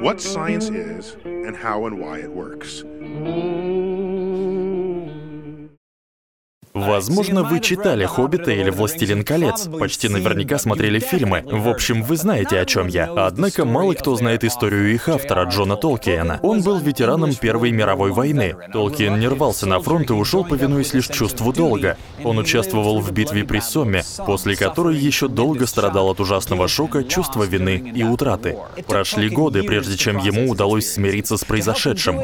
what science is and how and why it works. Возможно, вы читали «Хоббита» или «Властелин колец». Почти наверняка смотрели фильмы. В общем, вы знаете, о чем я. Однако мало кто знает историю их автора, Джона Толкиена. Он был ветераном Первой мировой войны. Толкиен не рвался на фронт и ушел, повинуясь лишь чувству долга. Он участвовал в битве при Сомме, после которой еще долго страдал от ужасного шока, чувства вины и утраты. Прошли годы, прежде чем ему удалось смириться с произошедшим.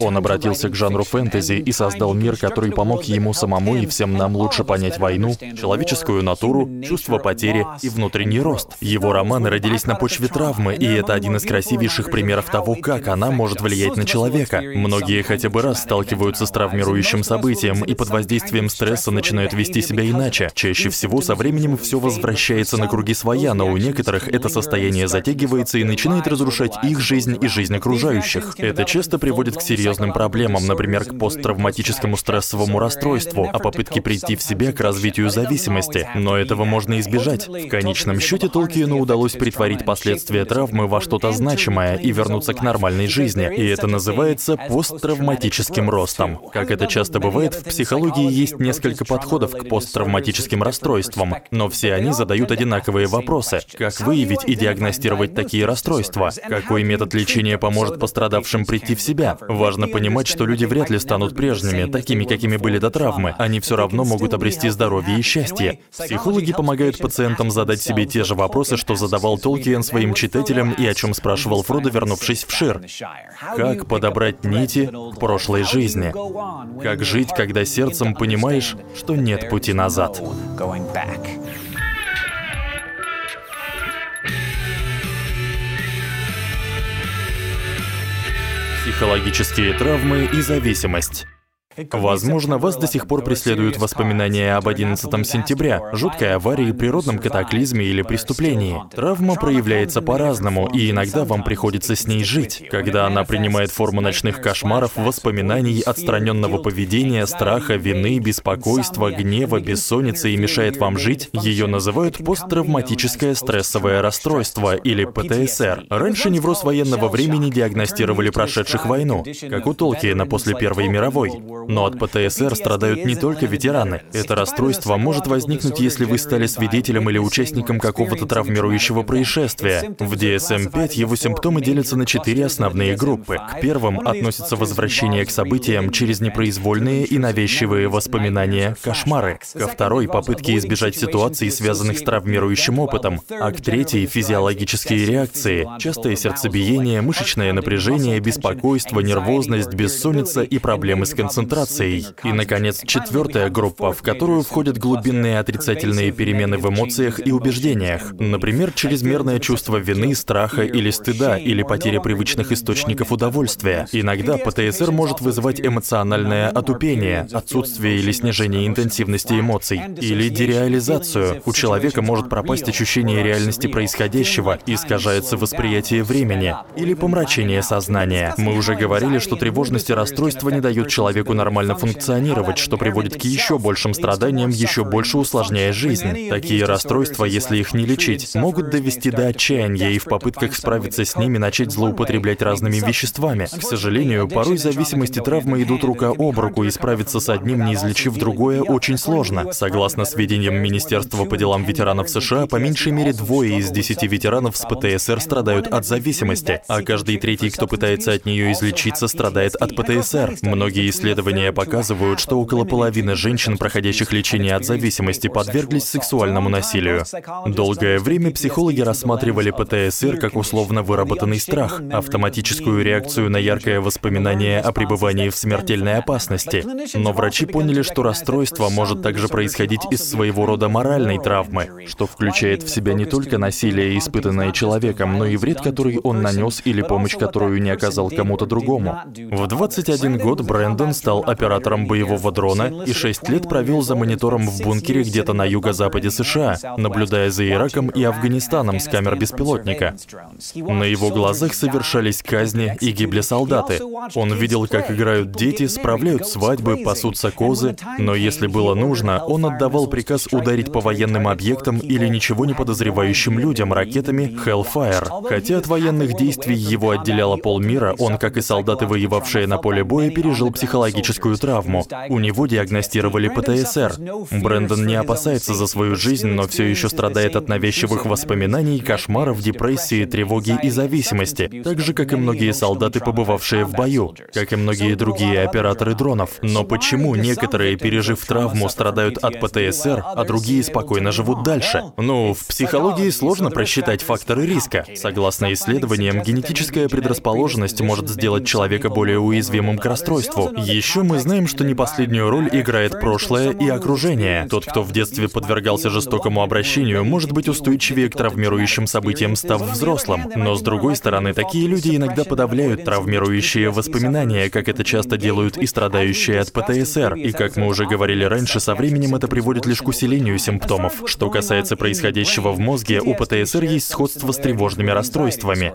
Он обратился к жанру фэнтези и создал мир, который помог ему самому и всем нам лучше понять войну, человеческую натуру, чувство потери и внутренний рост. Его романы родились на почве травмы, и это один из красивейших примеров того, как она может влиять на человека. Многие хотя бы раз сталкиваются с травмирующим событием и под воздействием стресса начинают вести себя иначе. Чаще всего со временем все возвращается на круги своя, но у некоторых это состояние затягивается и начинает разрушать их жизнь и жизнь окружающих. Это часто приводит к серьезным проблемам, например, к посттравматическому стрессовому расстройству, а попытке прийти в себя к развитию зависимости. Но этого можно избежать. В конечном счете Толкиену удалось притворить последствия травмы во что-то значимое и вернуться к нормальной жизни. И это называется посттравматическим ростом. Как это часто бывает, в психологии есть несколько подходов к посттравматическим расстройствам, но все они задают одинаковые вопросы. Как выявить и диагностировать такие расстройства? Какой метод лечения поможет пострадавшим прийти в себя? Важно понимать, что люди вряд ли станут прежними, такими, какими были до травмы. Они все равно могут обрести здоровье и счастье. Психологи помогают пациентам задать себе те же вопросы, что задавал Толкиен своим читателям и о чем спрашивал Фродо, вернувшись в Шир. Как подобрать нити к прошлой жизни? Как жить, когда сердцем понимаешь, что нет пути назад? Психологические травмы и зависимость. Возможно, вас до сих пор преследуют воспоминания об 11 сентября, жуткой аварии, природном катаклизме или преступлении. Травма проявляется по-разному, и иногда вам приходится с ней жить. Когда она принимает форму ночных кошмаров, воспоминаний, отстраненного поведения, страха, вины, беспокойства, гнева, бессонницы и мешает вам жить, ее называют посттравматическое стрессовое расстройство или ПТСР. Раньше невроз военного времени диагностировали прошедших войну, как у Толкиена после Первой мировой. Но от ПТСР страдают не только ветераны. Это расстройство может возникнуть, если вы стали свидетелем или участником какого-то травмирующего происшествия. В DSM-5 его симптомы делятся на четыре основные группы. К первым относятся возвращение к событиям через непроизвольные и навязчивые воспоминания, кошмары. Ко второй — попытки избежать ситуаций, связанных с травмирующим опытом. А к третьей — физиологические реакции, частое сердцебиение, мышечное напряжение, беспокойство, нервозность, бессонница и проблемы с концентрацией концентрацией. И, наконец, четвертая группа, в которую входят глубинные отрицательные перемены в эмоциях и убеждениях. Например, чрезмерное чувство вины, страха или стыда, или потеря привычных источников удовольствия. Иногда ПТСР может вызывать эмоциональное отупение, отсутствие или снижение интенсивности эмоций, или дереализацию. У человека может пропасть ощущение реальности происходящего, искажается восприятие времени, или помрачение сознания. Мы уже говорили, что тревожность и расстройство не дают человеку нормально функционировать, что приводит к еще большим страданиям, еще больше усложняя жизнь. Такие расстройства, если их не лечить, могут довести до отчаяния и в попытках справиться с ними начать злоупотреблять разными веществами. К сожалению, порой зависимости травмы идут рука об руку, и справиться с одним, не излечив другое, очень сложно. Согласно сведениям Министерства по делам ветеранов США, по меньшей мере двое из десяти ветеранов с ПТСР страдают от зависимости, а каждый третий, кто пытается от нее излечиться, страдает от ПТСР. Многие исследования Исследования показывают, что около половины женщин, проходящих лечение от зависимости, подверглись сексуальному насилию. Долгое время психологи рассматривали ПТСР как условно выработанный страх, автоматическую реакцию на яркое воспоминание о пребывании в смертельной опасности. Но врачи поняли, что расстройство может также происходить из своего рода моральной травмы, что включает в себя не только насилие, испытанное человеком, но и вред, который он нанес или помощь, которую не оказал кому-то другому. В 21 год Брэндон стал стал оператором боевого дрона и 6 лет провел за монитором в бункере где-то на юго-западе США, наблюдая за Ираком и Афганистаном с камер беспилотника. На его глазах совершались казни и гибли солдаты. Он видел, как играют дети, справляют свадьбы, пасутся козы, но если было нужно, он отдавал приказ ударить по военным объектам или ничего не подозревающим людям ракетами Hellfire. Хотя от военных действий его отделяло полмира, он, как и солдаты, воевавшие на поле боя, пережил психологическую травму. У него диагностировали ПТСР. Брэндон не опасается за свою жизнь, но все еще страдает от навязчивых воспоминаний, кошмаров, депрессии, тревоги и зависимости, так же, как и многие солдаты, побывавшие в бою, как и многие другие операторы дронов. Но почему некоторые, пережив травму, страдают от ПТСР, а другие спокойно живут дальше? Ну, в психологии сложно просчитать факторы риска. Согласно исследованиям, генетическая предрасположенность может сделать человека более уязвимым к расстройству. Еще мы знаем, что не последнюю роль играет прошлое и окружение. Тот, кто в детстве подвергался жестокому обращению, может быть устойчивее к травмирующим событиям, став взрослым. Но с другой стороны, такие люди иногда подавляют травмирующие воспоминания, как это часто делают и страдающие от ПТСР. И как мы уже говорили раньше, со временем это приводит лишь к усилению симптомов. Что касается происходящего в мозге, у ПТСР есть сходство с тревожными расстройствами.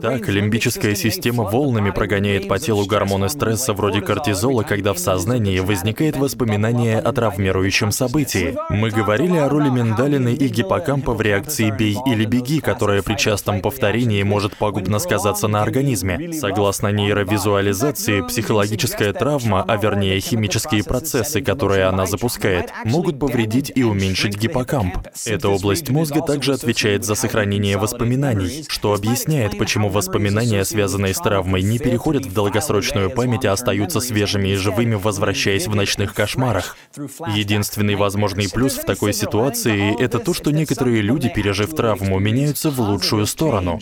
Так, лимбическая система волнами прогоняет по телу гормоны стресса вроде кортизола, когда в сознании возникает воспоминание о травмирующем событии. Мы говорили о роли миндалины и гиппокампа в реакции «бей или беги», которая при частом повторении может пагубно сказаться на организме. Согласно нейровизуализации, психологическая травма, а вернее химические процессы, которые она запускает, могут повредить и уменьшить гиппокамп. Эта область мозга также отвечает за сохранение воспоминаний, что объясняет, почему воспоминания, связанные с травмой, не переходят в долгосрочную память, а остаются свежими и живыми, возвращаясь в ночных кошмарах. Единственный возможный плюс в такой ситуации — это то, что некоторые люди, пережив травму, меняются в лучшую сторону.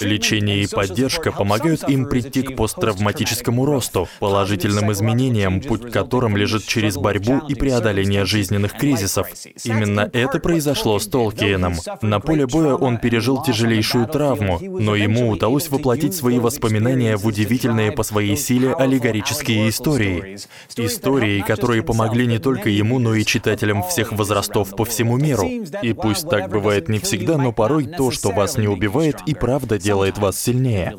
Лечение и поддержка помогают им прийти к посттравматическому росту, положительным изменениям, путь к которым лежит через борьбу и преодоление жизненных кризисов. Именно это произошло с Толкиеном. На поле боя он пережил тяжелейшую травму, но ему удалось воплотить свои воспоминания в удивительные по своей силе аллегорические истории. Истории, которые помогли не только ему, но и читателям всех возрастов по всему миру. И пусть так бывает не всегда, но порой то, что вас не убивает, и правда делает вас сильнее.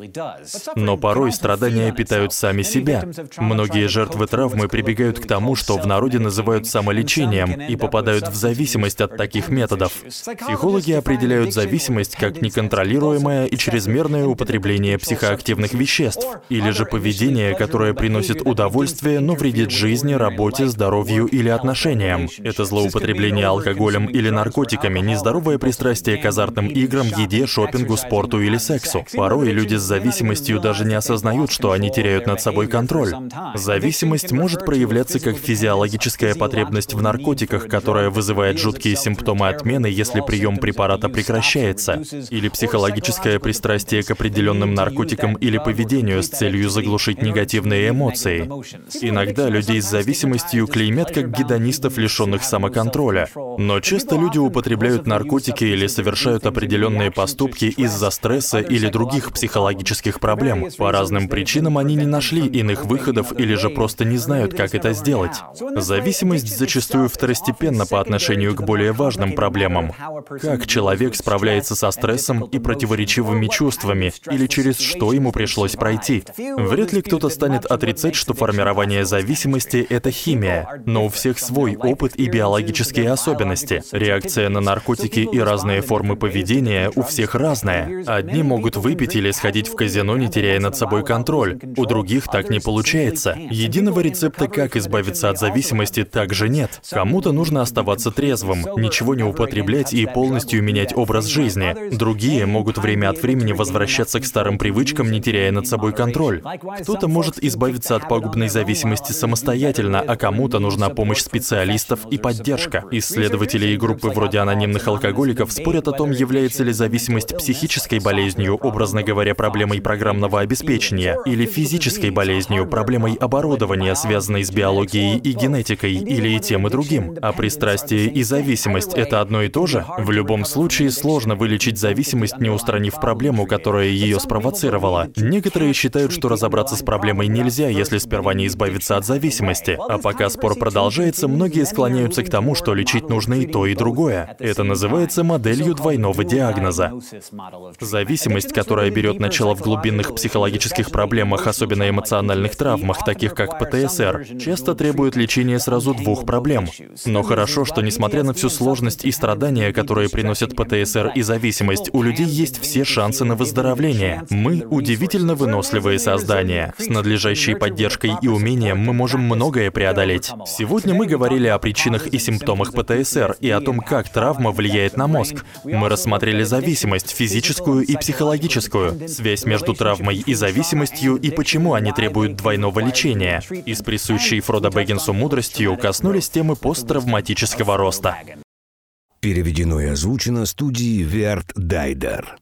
Но порой страдания питают сами себя. Многие жертвы травмы прибегают к тому, что в народе называют самолечением, и попадают в зависимость от таких методов. Психологи определяют зависимость как неконтролируемое и чрезмерное употребление психоактивных веществ, или же поведение, которое приносит удовольствие, но вредит жизни, работе, здоровью или отношениям. Это злоупотребление алкоголем или наркотиками, нездоровое пристрастие к азартным играм, еде, шопингу, спорту или сексу. Порой люди с зависимостью даже не осознают, что они теряют над собой контроль. Зависимость может проявляться как физиологическая потребность в наркотиках, которая вызывает жуткие симптомы отмены, если прием препарата прекращается, или психологическое пристрастие к определенным наркотикам или поведению с целью заглушить негативные эмоции. Иногда людей с зависимостью клеймят как гедонистов, лишенных самоконтроля. Но часто люди употребляют наркотики или совершают определенные поступки из-за стресса или других психологических проблем. По разным причинам они не нашли иных выходов или же просто не знают, как это сделать. Зависимость зачастую второстепенна по отношению к более важным проблемам. Как человек справляется со стрессом и противоречивыми чувствами, или через что ему пришлось пройти. Вряд ли кто-то станет отрицать, что формирование зависимости — это химия, но у всех свой опыт и биологические особенности. Реакция на наркотики и разные формы поведения у всех разная. Одни могут выпить или сходить в казино, не теряя над собой контроль. У других так не получается. Единого рецепта, как избавиться от зависимости, также нет. Кому-то нужно оставаться трезвым, ничего не употреблять и полностью менять образ жизни. Другие могут время от времени возвращаться к старым привычкам, не теряя над собой контроль. Кто-то может избавиться от пагубной зависимости самостоятельно, а кому-то нужна помощь специалистов и поддержка. Исследователи и группы вроде анонимных алкоголиков спорят о том, является ли зависимость психической болезнью, образно говоря, проблемой программного обеспечения, или физической болезнью, проблемой оборудования, связанной с биологией и генетикой, или и тем и другим. А пристрастие и зависимость — это одно и то же? В любом случае, сложно вылечить зависимость, не устранив проблему, которая ее спровоцировала. Некоторые считают, что разобраться с проблемой нельзя, если сперва не избавиться от зависимости. А пока спор продолжается, многие склоняются к тому, что лечить нужно и то, и другое. Это называется моделью двойного диагноза. Зависимость, которая берет начало в глубинных психологических проблемах, особенно эмоциональных травмах, таких как ПТСР, часто требует лечения сразу двух проблем. Но хорошо, что несмотря на всю сложность и страдания, которые приносят ПТСР и зависимость, у людей есть все шансы на выздоровление. Мы удивительно выносливые создания. С надлежащей поддержкой и умением мы можем многое преодолеть. Сегодня мы говорили о причинах и симптомах ПТСР и о том, как травма влияет на мозг. Мы рассмотрели зависимость, физическую и психологическую, связь между травмой и зависимостью и почему они требуют двойного лечения. И с присущей Фродо Бэггинсу мудростью коснулись темы посттравматического роста. Переведено и озвучено студией Верт Дайдер.